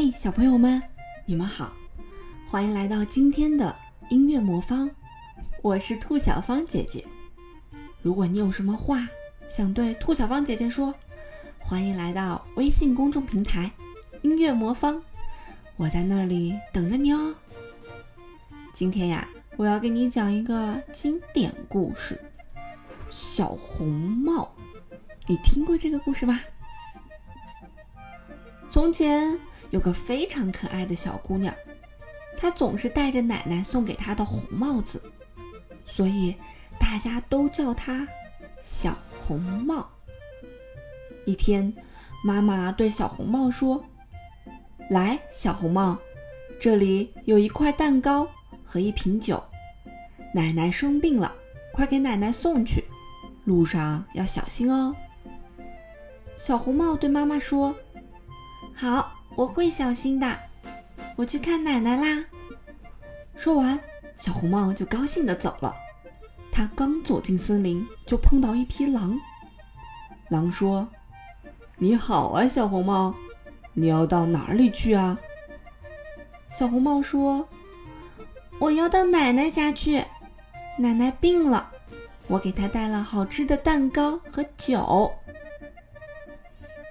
嘿，小朋友们，你们好，欢迎来到今天的音乐魔方，我是兔小芳姐姐。如果你有什么话想对兔小芳姐姐说，欢迎来到微信公众平台“音乐魔方”，我在那里等着你哦。今天呀，我要给你讲一个经典故事《小红帽》，你听过这个故事吗？从前有个非常可爱的小姑娘，她总是戴着奶奶送给她的红帽子，所以大家都叫她小红帽。一天，妈妈对小红帽说：“来，小红帽，这里有一块蛋糕和一瓶酒。奶奶生病了，快给奶奶送去，路上要小心哦。”小红帽对妈妈说。好，我会小心的。我去看奶奶啦。说完，小红帽就高兴地走了。他刚走进森林，就碰到一匹狼。狼说：“你好啊，小红帽，你要到哪里去啊？”小红帽说：“我要到奶奶家去，奶奶病了，我给她带了好吃的蛋糕和酒。”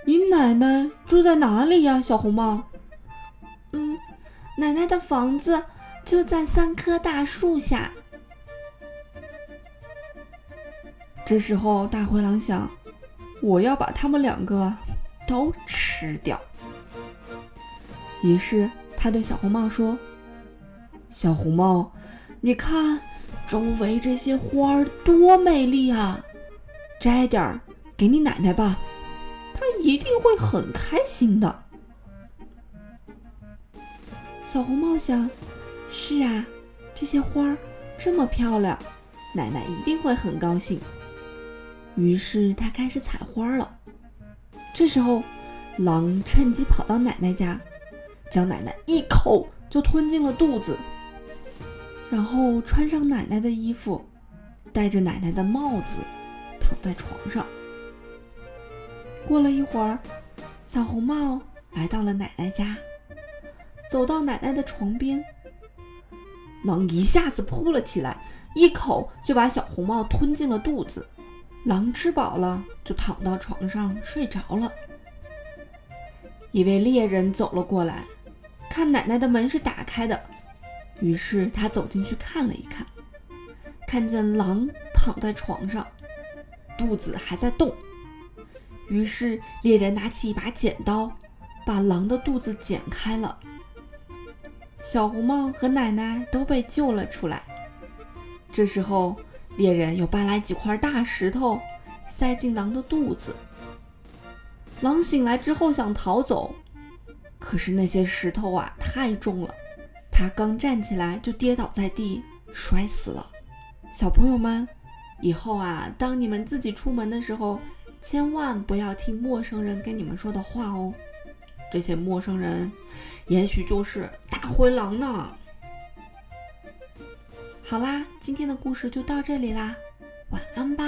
你奶奶住在哪里呀，小红帽？嗯，奶奶的房子就在三棵大树下。这时候，大灰狼想：我要把他们两个都吃掉。于是，他对小红帽说：“小红帽，你看周围这些花儿多美丽啊，摘点儿给你奶奶吧。”一定会很开心的。小红帽想：“是啊，这些花儿这么漂亮，奶奶一定会很高兴。”于是他开始采花了。这时候，狼趁机跑到奶奶家，将奶奶一口就吞进了肚子，然后穿上奶奶的衣服，戴着奶奶的帽子，躺在床上。过了一会儿，小红帽来到了奶奶家，走到奶奶的床边，狼一下子扑了起来，一口就把小红帽吞进了肚子。狼吃饱了，就躺到床上睡着了。一位猎人走了过来，看奶奶的门是打开的，于是他走进去看了一看，看见狼躺在床上，肚子还在动。于是猎人拿起一把剪刀，把狼的肚子剪开了。小红帽和奶奶都被救了出来。这时候，猎人又搬来几块大石头，塞进狼的肚子。狼醒来之后想逃走，可是那些石头啊太重了，它刚站起来就跌倒在地，摔死了。小朋友们，以后啊，当你们自己出门的时候，千万不要听陌生人跟你们说的话哦。这些陌生人也许就是大灰狼呢。好啦今天的故事就到这里啦。晚安吧。